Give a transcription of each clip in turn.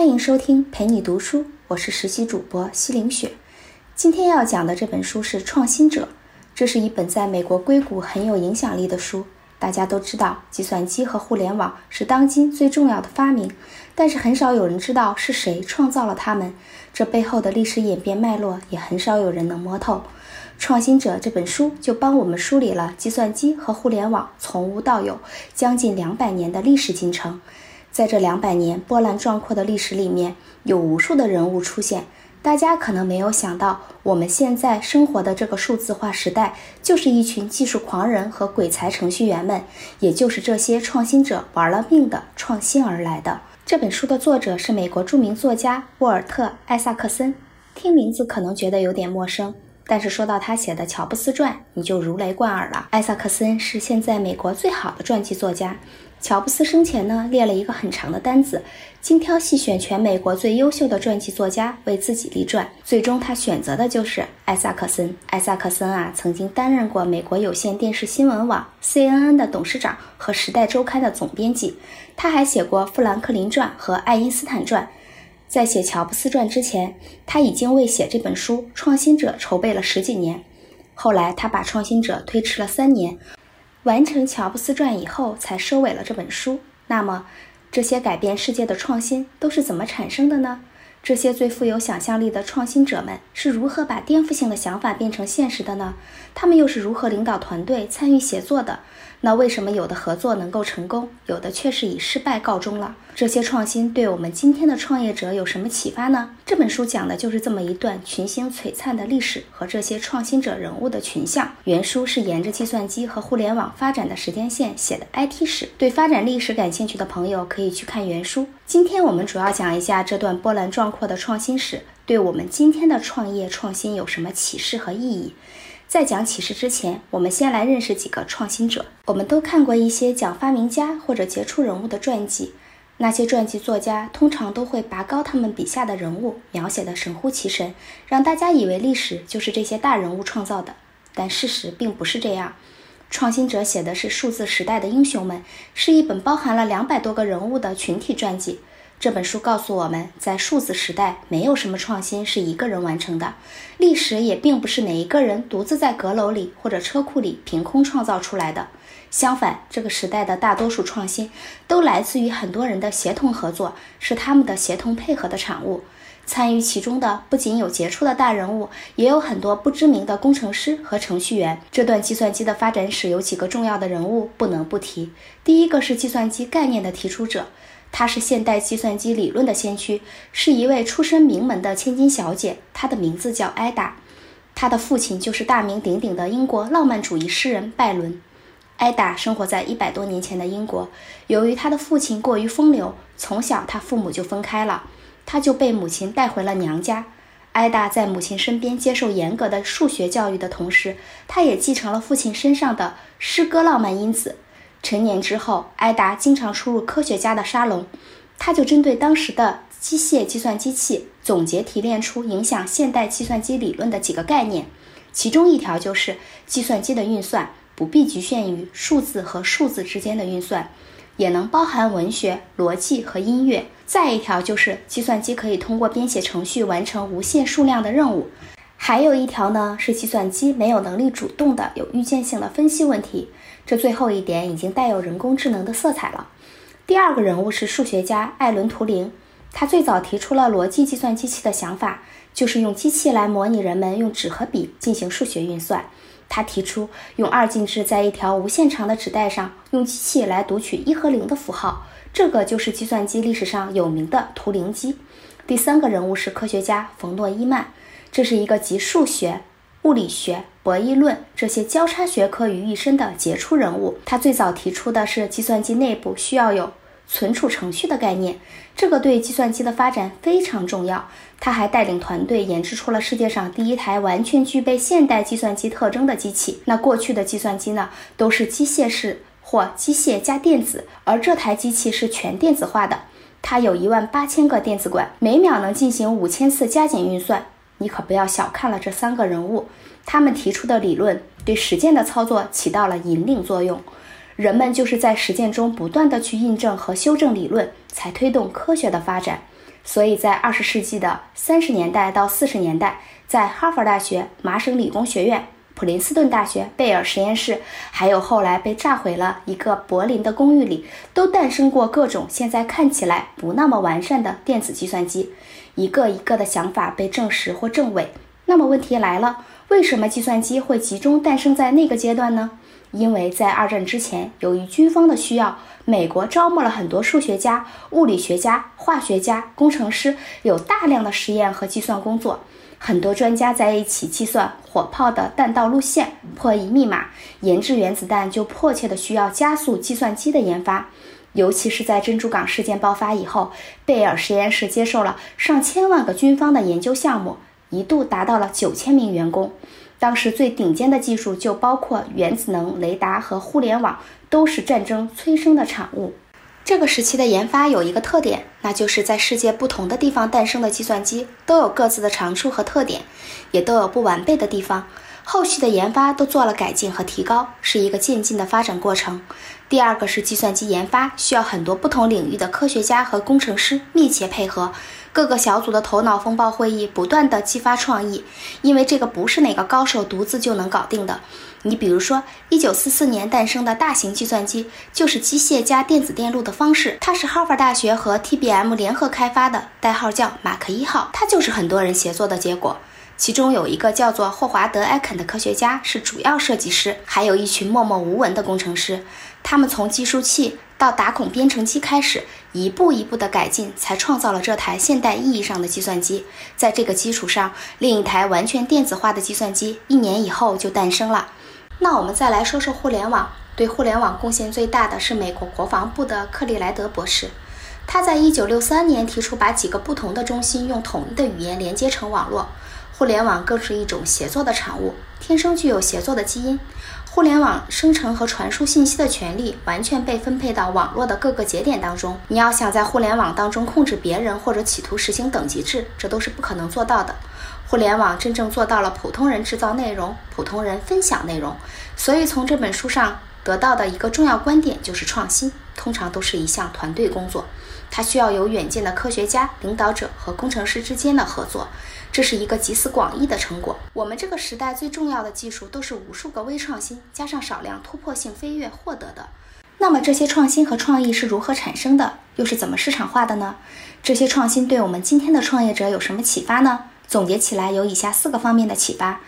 欢迎收听陪你读书，我是实习主播西凌雪。今天要讲的这本书是《创新者》，这是一本在美国硅谷很有影响力的书。大家都知道，计算机和互联网是当今最重要的发明，但是很少有人知道是谁创造了它们，这背后的历史演变脉络也很少有人能摸透。《创新者》这本书就帮我们梳理了计算机和互联网从无到有将近两百年的历史进程。在这两百年波澜壮阔的历史里面，有无数的人物出现。大家可能没有想到，我们现在生活的这个数字化时代，就是一群技术狂人和鬼才程序员们，也就是这些创新者玩了命的创新而来的。这本书的作者是美国著名作家沃尔特·艾萨克森，听名字可能觉得有点陌生。但是说到他写的《乔布斯传》，你就如雷贯耳了。艾萨克森是现在美国最好的传记作家。乔布斯生前呢，列了一个很长的单子，精挑细选全美国最优秀的传记作家为自己立传。最终他选择的就是艾萨克森。艾萨克森啊，曾经担任过美国有线电视新闻网 CNN 的董事长和《时代周刊》的总编辑。他还写过《富兰克林传》和《爱因斯坦传》。在写《乔布斯传》之前，他已经为写这本书《创新者》筹备了十几年。后来，他把《创新者》推迟了三年，完成《乔布斯传》以后才收尾了这本书。那么，这些改变世界的创新都是怎么产生的呢？这些最富有想象力的创新者们是如何把颠覆性的想法变成现实的呢？他们又是如何领导团队、参与协作的？那为什么有的合作能够成功，有的却是以失败告终了？这些创新对我们今天的创业者有什么启发呢？这本书讲的就是这么一段群星璀璨的历史和这些创新者人物的群像。原书是沿着计算机和互联网发展的时间线写的 IT 史，对发展历史感兴趣的朋友可以去看原书。今天我们主要讲一下这段波澜壮阔的创新史对我们今天的创业创新有什么启示和意义。在讲启示之前，我们先来认识几个创新者。我们都看过一些讲发明家或者杰出人物的传记，那些传记作家通常都会拔高他们笔下的人物，描写的神乎其神，让大家以为历史就是这些大人物创造的。但事实并不是这样。创新者写的是数字时代的英雄们，是一本包含了两百多个人物的群体传记。这本书告诉我们，在数字时代，没有什么创新是一个人完成的，历史也并不是哪一个人独自在阁楼里或者车库里凭空创造出来的。相反，这个时代的大多数创新都来自于很多人的协同合作，是他们的协同配合的产物。参与其中的不仅有杰出的大人物，也有很多不知名的工程师和程序员。这段计算机的发展史有几个重要的人物不能不提。第一个是计算机概念的提出者。她是现代计算机理论的先驱，是一位出身名门的千金小姐。她的名字叫艾达，她的父亲就是大名鼎鼎的英国浪漫主义诗人拜伦。艾达生活在一百多年前的英国，由于她的父亲过于风流，从小她父母就分开了，她就被母亲带回了娘家。艾达在母亲身边接受严格的数学教育的同时，她也继承了父亲身上的诗歌浪漫因子。成年之后，艾达经常出入科学家的沙龙，他就针对当时的机械计算机器总结提炼出影响现代计算机理论的几个概念，其中一条就是计算机的运算不必局限于数字和数字之间的运算，也能包含文学、逻辑和音乐。再一条就是计算机可以通过编写程序完成无限数量的任务。还有一条呢，是计算机没有能力主动的有预见性的分析问题。这最后一点已经带有人工智能的色彩了。第二个人物是数学家艾伦·图灵，他最早提出了逻辑计算机器的想法，就是用机器来模拟人们用纸和笔进行数学运算。他提出用二进制在一条无限长的纸带上用机器来读取一和零的符号，这个就是计算机历史上有名的图灵机。第三个人物是科学家冯诺依曼，这是一个集数学。物理学、博弈论这些交叉学科于一身的杰出人物，他最早提出的是计算机内部需要有存储程序的概念，这个对计算机的发展非常重要。他还带领团队研制出了世界上第一台完全具备现代计算机特征的机器。那过去的计算机呢，都是机械式或机械加电子，而这台机器是全电子化的，它有一万八千个电子管，每秒能进行五千次加减运算。你可不要小看了这三个人物，他们提出的理论对实践的操作起到了引领作用。人们就是在实践中不断的去印证和修正理论，才推动科学的发展。所以在二十世纪的三十年代到四十年代，在哈佛大学、麻省理工学院、普林斯顿大学、贝尔实验室，还有后来被炸毁了一个柏林的公寓里，都诞生过各种现在看起来不那么完善的电子计算机。一个一个的想法被证实或证伪。那么问题来了，为什么计算机会集中诞生在那个阶段呢？因为在二战之前，由于军方的需要，美国招募了很多数学家、物理学家、化学家、工程师，有大量的实验和计算工作。很多专家在一起计算火炮的弹道路线、破译密码、研制原子弹，就迫切的需要加速计算机的研发。尤其是在珍珠港事件爆发以后，贝尔实验室接受了上千万个军方的研究项目，一度达到了九千名员工。当时最顶尖的技术就包括原子能、雷达和互联网，都是战争催生的产物。这个时期的研发有一个特点，那就是在世界不同的地方诞生的计算机都有各自的长处和特点，也都有不完备的地方。后续的研发都做了改进和提高，是一个渐进的发展过程。第二个是计算机研发需要很多不同领域的科学家和工程师密切配合，各个小组的头脑风暴会议不断的激发创意，因为这个不是哪个高手独自就能搞定的。你比如说，一九四四年诞生的大型计算机就是机械加电子电路的方式，它是哈佛大学和 TBM 联合开发的，代号叫马克一号，它就是很多人协作的结果。其中有一个叫做霍华德·艾肯的科学家是主要设计师，还有一群默默无闻的工程师。他们从计数器到打孔编程机开始，一步一步的改进，才创造了这台现代意义上的计算机。在这个基础上，另一台完全电子化的计算机一年以后就诞生了。那我们再来说说互联网。对互联网贡献最大的是美国国防部的克利莱德博士。他在1963年提出把几个不同的中心用统一的语言连接成网络。互联网更是一种协作的产物，天生具有协作的基因。互联网生成和传输信息的权利完全被分配到网络的各个节点当中。你要想在互联网当中控制别人或者企图实行等级制，这都是不可能做到的。互联网真正做到了普通人制造内容，普通人分享内容。所以从这本书上得到的一个重要观点就是创新，通常都是一项团队工作，它需要有远见的科学家、领导者和工程师之间的合作。这是一个集思广益的成果。我们这个时代最重要的技术都是无数个微创新加上少量突破性飞跃获得的。那么这些创新和创意是如何产生的？又是怎么市场化的呢？这些创新对我们今天的创业者有什么启发呢？总结起来有以下四个方面的启发。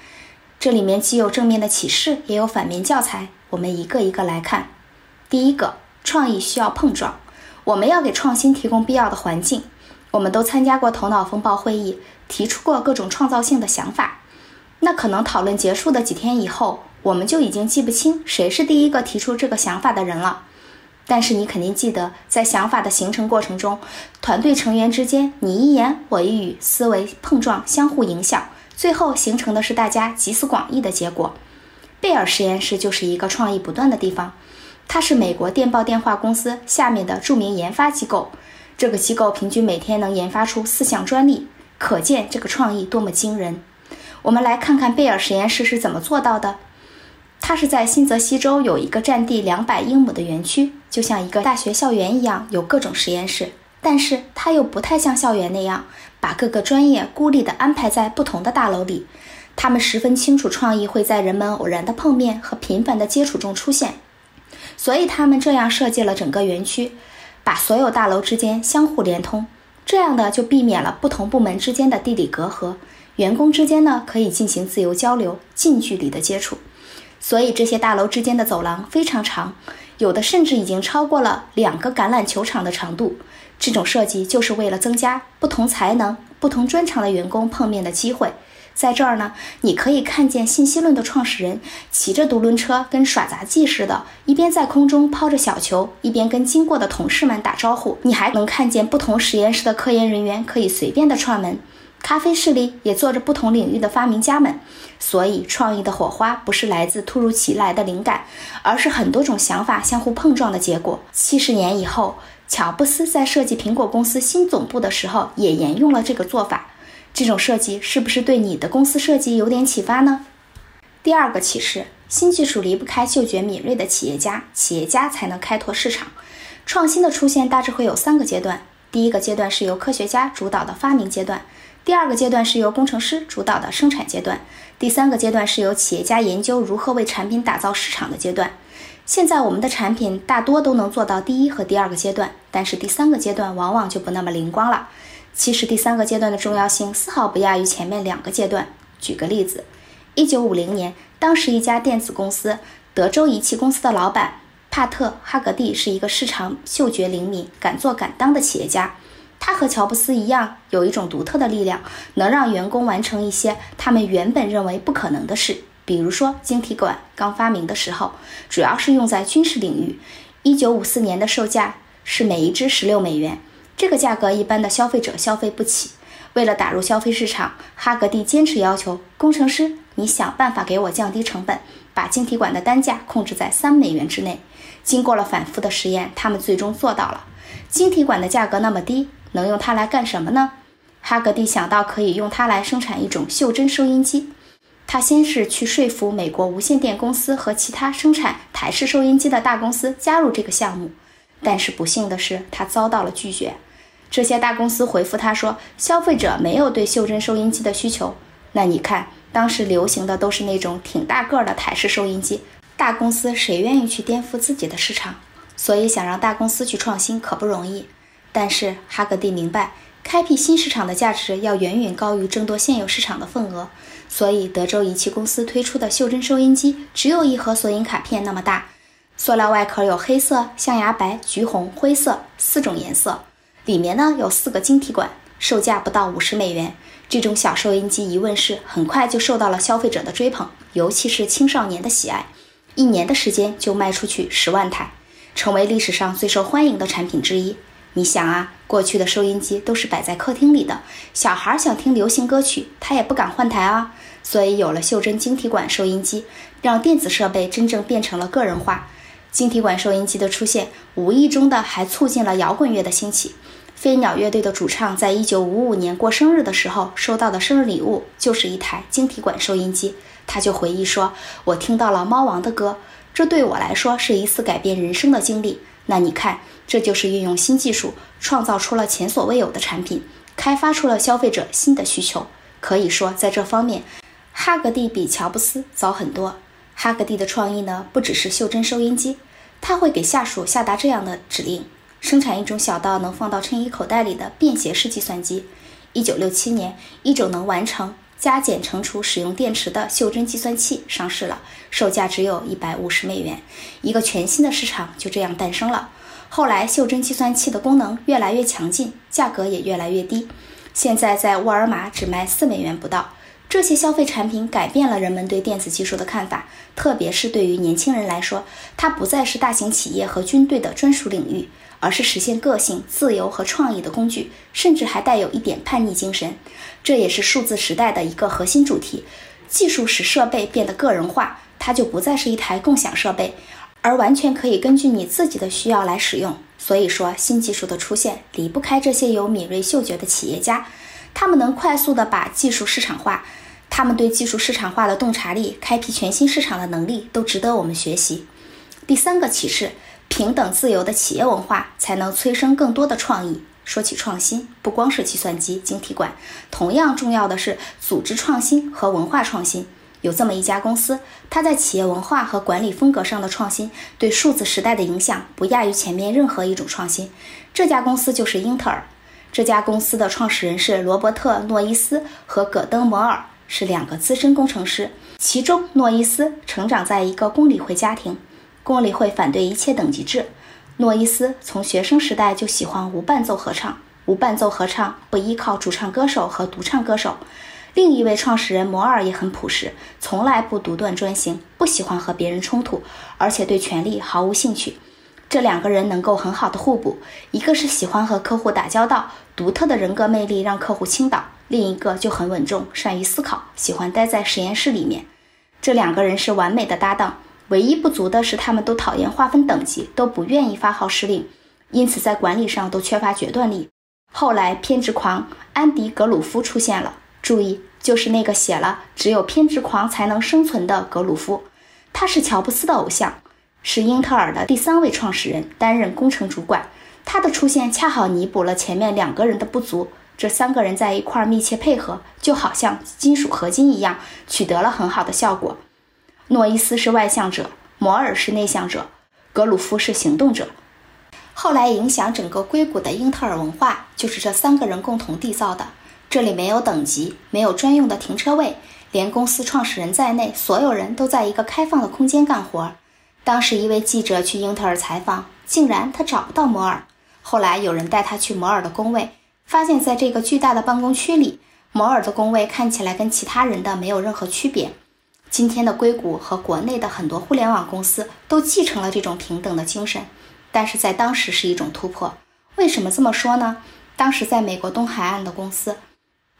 这里面既有正面的启示，也有反面教材。我们一个一个来看。第一个，创意需要碰撞，我们要给创新提供必要的环境。我们都参加过头脑风暴会议。提出过各种创造性的想法，那可能讨论结束的几天以后，我们就已经记不清谁是第一个提出这个想法的人了。但是你肯定记得，在想法的形成过程中，团队成员之间你一言我一语，思维碰撞，相互影响，最后形成的是大家集思广益的结果。贝尔实验室就是一个创意不断的地方，它是美国电报电话公司下面的著名研发机构，这个机构平均每天能研发出四项专利。可见这个创意多么惊人。我们来看看贝尔实验室是怎么做到的。它是在新泽西州有一个占地两百英亩的园区，就像一个大学校园一样，有各种实验室。但是它又不太像校园那样，把各个专业孤立地安排在不同的大楼里。他们十分清楚，创意会在人们偶然的碰面和频繁的接触中出现，所以他们这样设计了整个园区，把所有大楼之间相互连通。这样的就避免了不同部门之间的地理隔阂，员工之间呢可以进行自由交流、近距离的接触。所以这些大楼之间的走廊非常长，有的甚至已经超过了两个橄榄球场的长度。这种设计就是为了增加不同才能、不同专长的员工碰面的机会。在这儿呢，你可以看见信息论的创始人骑着独轮车，跟耍杂技似的，一边在空中抛着小球，一边跟经过的同事们打招呼。你还能看见不同实验室的科研人员可以随便的串门。咖啡室里也坐着不同领域的发明家们。所以，创意的火花不是来自突如其来的灵感，而是很多种想法相互碰撞的结果。七十年以后，乔布斯在设计苹果公司新总部的时候，也沿用了这个做法。这种设计是不是对你的公司设计有点启发呢？第二个启示：新技术离不开嗅觉敏锐的企业家，企业家才能开拓市场。创新的出现大致会有三个阶段：第一个阶段是由科学家主导的发明阶段，第二个阶段是由工程师主导的生产阶段，第三个阶段是由企业家研究如何为产品打造市场的阶段。现在我们的产品大多都能做到第一和第二个阶段，但是第三个阶段往往就不那么灵光了。其实第三个阶段的重要性丝毫不亚于前面两个阶段。举个例子，一九五零年，当时一家电子公司德州仪器公司的老板。帕特·哈格蒂是一个市场嗅觉灵敏、敢做敢当的企业家。他和乔布斯一样，有一种独特的力量，能让员工完成一些他们原本认为不可能的事。比如说，晶体管刚发明的时候，主要是用在军事领域。1954年的售价是每一支16美元，这个价格一般的消费者消费不起。为了打入消费市场，哈格蒂坚持要求工程师：“你想办法给我降低成本，把晶体管的单价控制在三美元之内。”经过了反复的实验，他们最终做到了。晶体管的价格那么低，能用它来干什么呢？哈格蒂想到可以用它来生产一种袖珍收音机。他先是去说服美国无线电公司和其他生产台式收音机的大公司加入这个项目，但是不幸的是，他遭到了拒绝。这些大公司回复他说，消费者没有对袖珍收音机的需求。那你看，当时流行的都是那种挺大个儿的台式收音机，大公司谁愿意去颠覆自己的市场？所以想让大公司去创新可不容易。但是哈格蒂明白，开辟新市场的价值要远远高于争夺现有市场的份额。所以德州仪器公司推出的袖珍收音机只有一盒索引卡片那么大，塑料外壳有黑色、象牙白、橘红、灰色四种颜色。里面呢有四个晶体管，售价不到五十美元。这种小收音机一问世，很快就受到了消费者的追捧，尤其是青少年的喜爱。一年的时间就卖出去十万台，成为历史上最受欢迎的产品之一。你想啊，过去的收音机都是摆在客厅里的，小孩想听流行歌曲，他也不敢换台啊。所以有了袖珍晶体管收音机，让电子设备真正变成了个人化。晶体管收音机的出现，无意中的还促进了摇滚乐的兴起。飞鸟乐队的主唱在一九五五年过生日的时候，收到的生日礼物就是一台晶体管收音机。他就回忆说：“我听到了猫王的歌，这对我来说是一次改变人生的经历。”那你看，这就是运用新技术，创造出了前所未有的产品，开发出了消费者新的需求。可以说，在这方面，哈格蒂比乔布斯早很多。哈格蒂的创意呢，不只是袖珍收音机，他会给下属下达这样的指令。生产一种小到能放到衬衣口袋里的便携式计算机。一九六七年，一种能完成加减乘除使用电池的袖珍计算器上市了，售价只有一百五十美元。一个全新的市场就这样诞生了。后来，袖珍计算器的功能越来越强劲，价格也越来越低。现在在沃尔玛只卖四美元不到。这些消费产品改变了人们对电子技术的看法，特别是对于年轻人来说，它不再是大型企业和军队的专属领域。而是实现个性、自由和创意的工具，甚至还带有一点叛逆精神。这也是数字时代的一个核心主题。技术使设备变得个人化，它就不再是一台共享设备，而完全可以根据你自己的需要来使用。所以说，新技术的出现离不开这些有敏锐嗅觉的企业家，他们能快速的把技术市场化，他们对技术市场化的洞察力、开辟全新市场的能力，都值得我们学习。第三个启示。平等自由的企业文化才能催生更多的创意。说起创新，不光是计算机、晶体管，同样重要的是组织创新和文化创新。有这么一家公司，它在企业文化和管理风格上的创新，对数字时代的影响不亚于前面任何一种创新。这家公司就是英特尔。这家公司的创始人是罗伯特·诺伊斯和戈登·摩尔，是两个资深工程师。其中，诺伊斯成长在一个公理会家庭。公理会反对一切等级制。诺伊斯从学生时代就喜欢无伴奏合唱，无伴奏合唱不依靠主唱歌手和独唱歌手。另一位创始人摩尔也很朴实，从来不独断专行，不喜欢和别人冲突，而且对权力毫无兴趣。这两个人能够很好的互补，一个是喜欢和客户打交道，独特的人格魅力让客户倾倒；另一个就很稳重，善于思考，喜欢待在实验室里面。这两个人是完美的搭档。唯一不足的是，他们都讨厌划分等级，都不愿意发号施令，因此在管理上都缺乏决断力。后来，偏执狂安迪·格鲁夫出现了。注意，就是那个写了“只有偏执狂才能生存”的格鲁夫。他是乔布斯的偶像，是英特尔的第三位创始人，担任工程主管。他的出现恰好弥补了前面两个人的不足。这三个人在一块密切配合，就好像金属合金一样，取得了很好的效果。诺伊斯是外向者，摩尔是内向者，格鲁夫是行动者。后来影响整个硅谷的英特尔文化，就是这三个人共同缔造的。这里没有等级，没有专用的停车位，连公司创始人在内，所有人都在一个开放的空间干活。当时一位记者去英特尔采访，竟然他找不到摩尔。后来有人带他去摩尔的工位。发现，在这个巨大的办公区里，摩尔的工位看起来跟其他人的没有任何区别。今天的硅谷和国内的很多互联网公司都继承了这种平等的精神，但是在当时是一种突破。为什么这么说呢？当时在美国东海岸的公司，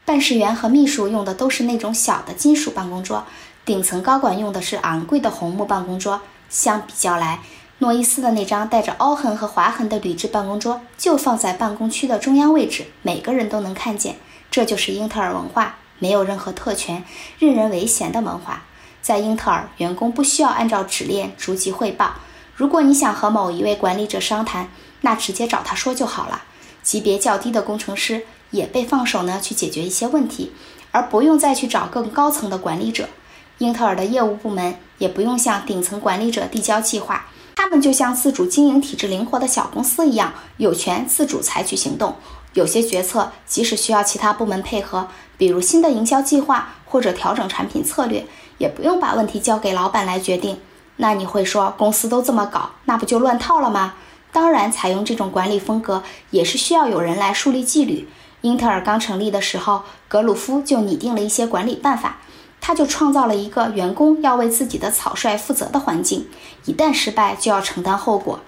办事员和秘书用的都是那种小的金属办公桌，顶层高管用的是昂贵的红木办公桌。相比较来，诺伊斯的那张带着凹痕和划痕的铝制办公桌就放在办公区的中央位置，每个人都能看见。这就是英特尔文化，没有任何特权、任人唯贤的文化。在英特尔，员工不需要按照指令逐级汇报。如果你想和某一位管理者商谈，那直接找他说就好了。级别较低的工程师也被放手呢去解决一些问题，而不用再去找更高层的管理者。英特尔的业务部门也不用向顶层管理者递交计划。他们就像自主经营、体制灵活的小公司一样，有权自主采取行动。有些决策即使需要其他部门配合，比如新的营销计划或者调整产品策略，也不用把问题交给老板来决定。那你会说，公司都这么搞，那不就乱套了吗？当然，采用这种管理风格也是需要有人来树立纪律。英特尔刚成立的时候，格鲁夫就拟定了一些管理办法。他就创造了一个员工要为自己的草率负责的环境，一旦失败就要承担后果。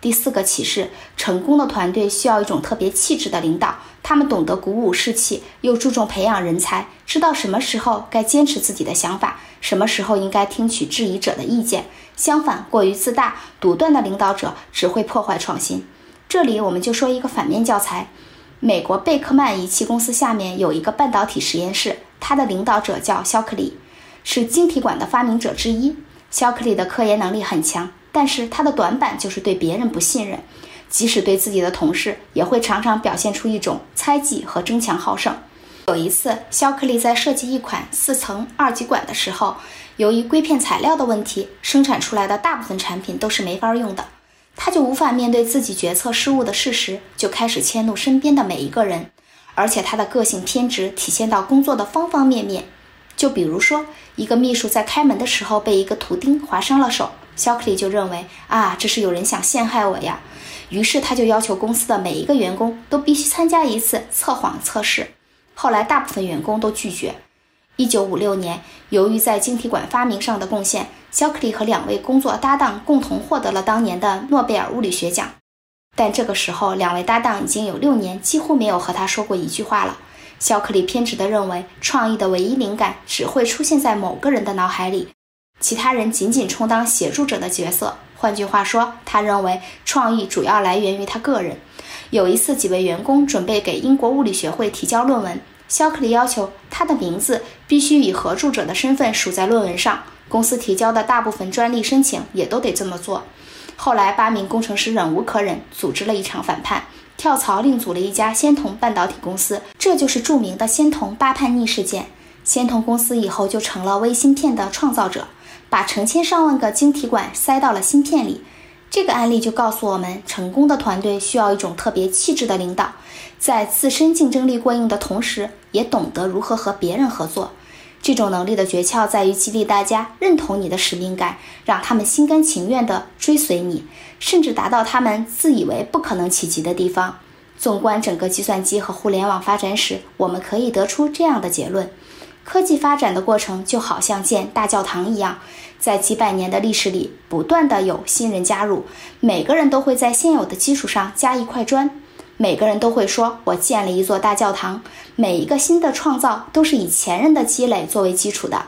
第四个启示：成功的团队需要一种特别气质的领导，他们懂得鼓舞士气，又注重培养人才，知道什么时候该坚持自己的想法，什么时候应该听取质疑者的意见。相反，过于自大、独断的领导者只会破坏创新。这里我们就说一个反面教材：美国贝克曼仪器公司下面有一个半导体实验室。他的领导者叫肖克里，是晶体管的发明者之一。肖克里的科研能力很强，但是他的短板就是对别人不信任，即使对自己的同事，也会常常表现出一种猜忌和争强好胜。有一次，肖克利在设计一款四层二极管的时候，由于硅片材料的问题，生产出来的大部分产品都是没法用的。他就无法面对自己决策失误的事实，就开始迁怒身边的每一个人。而且他的个性偏执体现到工作的方方面面，就比如说，一个秘书在开门的时候被一个图钉划伤了手，肖克利就认为啊，这是有人想陷害我呀，于是他就要求公司的每一个员工都必须参加一次测谎测试。后来大部分员工都拒绝。一九五六年，由于在晶体管发明上的贡献，肖克利和两位工作搭档共同获得了当年的诺贝尔物理学奖。但这个时候，两位搭档已经有六年几乎没有和他说过一句话了。肖克里偏执地认为，创意的唯一灵感只会出现在某个人的脑海里，其他人仅仅充当协助者的角色。换句话说，他认为创意主要来源于他个人。有一次，几位员工准备给英国物理学会提交论文，肖克里要求他的名字必须以合著者的身份署在论文上。公司提交的大部分专利申请也都得这么做。后来，八名工程师忍无可忍，组织了一场反叛，跳槽另组了一家仙童半导体公司，这就是著名的仙童八叛逆事件。仙童公司以后就成了微芯片的创造者，把成千上万个晶体管塞到了芯片里。这个案例就告诉我们，成功的团队需要一种特别气质的领导，在自身竞争力过硬的同时，也懂得如何和别人合作。这种能力的诀窍在于激励大家认同你的使命感，让他们心甘情愿地追随你，甚至达到他们自以为不可能企及的地方。纵观整个计算机和互联网发展史，我们可以得出这样的结论：科技发展的过程就好像建大教堂一样，在几百年的历史里，不断的有新人加入，每个人都会在现有的基础上加一块砖。每个人都会说：“我建了一座大教堂。”每一个新的创造都是以前人的积累作为基础的。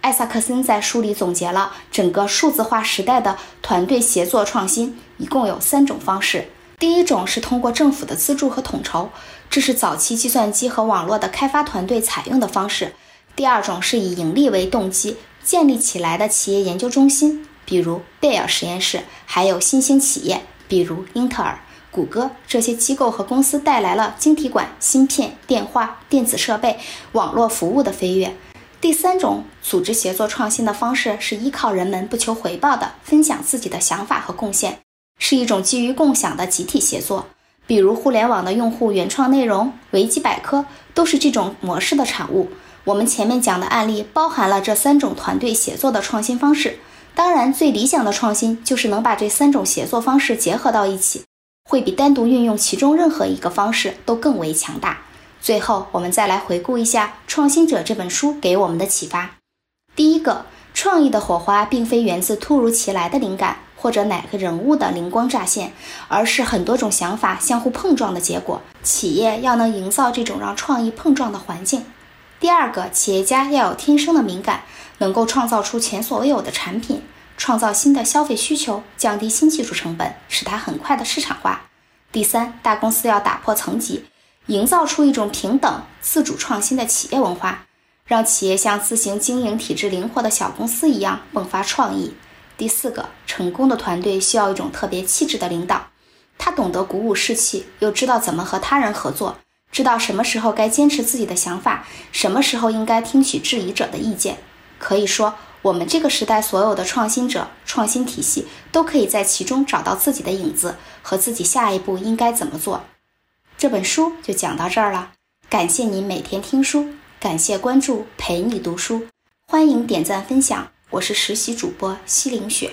艾萨克森在书里总结了整个数字化时代的团队协作创新，一共有三种方式。第一种是通过政府的资助和统筹，这是早期计算机和网络的开发团队采用的方式。第二种是以盈利为动机建立起来的企业研究中心，比如贝尔实验室，还有新兴企业，比如英特尔。谷歌这些机构和公司带来了晶体管、芯片、电话、电子设备、网络服务的飞跃。第三种组织协作创新的方式是依靠人们不求回报的分享自己的想法和贡献，是一种基于共享的集体协作。比如互联网的用户原创内容、维基百科都是这种模式的产物。我们前面讲的案例包含了这三种团队协作的创新方式。当然，最理想的创新就是能把这三种协作方式结合到一起。会比单独运用其中任何一个方式都更为强大。最后，我们再来回顾一下《创新者》这本书给我们的启发。第一个，创意的火花并非源自突如其来的灵感或者哪个人物的灵光乍现，而是很多种想法相互碰撞的结果。企业要能营造这种让创意碰撞的环境。第二个，企业家要有天生的敏感，能够创造出前所未有的产品。创造新的消费需求，降低新技术成本，使它很快的市场化。第三，大公司要打破层级，营造出一种平等、自主创新的企业文化，让企业像自行经营、体制灵活的小公司一样迸发创意。第四个，成功的团队需要一种特别气质的领导，他懂得鼓舞士气，又知道怎么和他人合作，知道什么时候该坚持自己的想法，什么时候应该听取质疑者的意见。可以说。我们这个时代所有的创新者、创新体系都可以在其中找到自己的影子和自己下一步应该怎么做。这本书就讲到这儿了，感谢您每天听书，感谢关注陪你读书，欢迎点赞分享。我是实习主播西凌雪。